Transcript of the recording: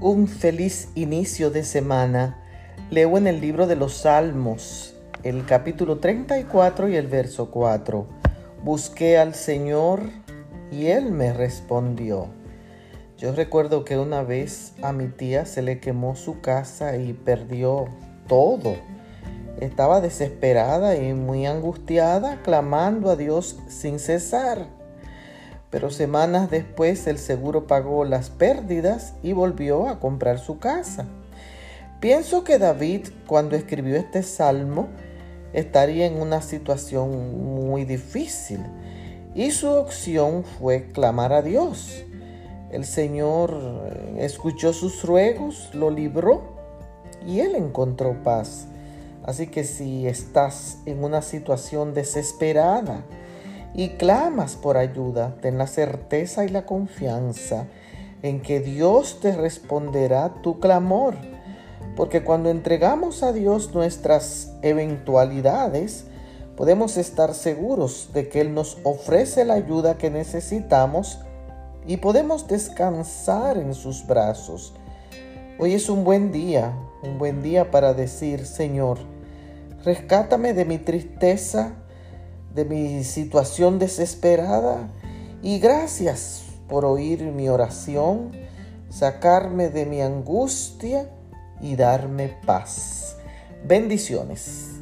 un feliz inicio de semana. Leo en el libro de los Salmos, el capítulo 34 y el verso 4. Busqué al Señor y Él me respondió. Yo recuerdo que una vez a mi tía se le quemó su casa y perdió todo. Estaba desesperada y muy angustiada, clamando a Dios sin cesar pero semanas después el seguro pagó las pérdidas y volvió a comprar su casa. Pienso que David, cuando escribió este salmo, estaría en una situación muy difícil y su opción fue clamar a Dios. El Señor eh, escuchó sus ruegos, lo libró y él encontró paz. Así que si estás en una situación desesperada, y clamas por ayuda, ten la certeza y la confianza en que Dios te responderá tu clamor. Porque cuando entregamos a Dios nuestras eventualidades, podemos estar seguros de que Él nos ofrece la ayuda que necesitamos y podemos descansar en sus brazos. Hoy es un buen día, un buen día para decir, Señor, rescátame de mi tristeza, de mi situación desesperada y gracias por oír mi oración, sacarme de mi angustia y darme paz. Bendiciones.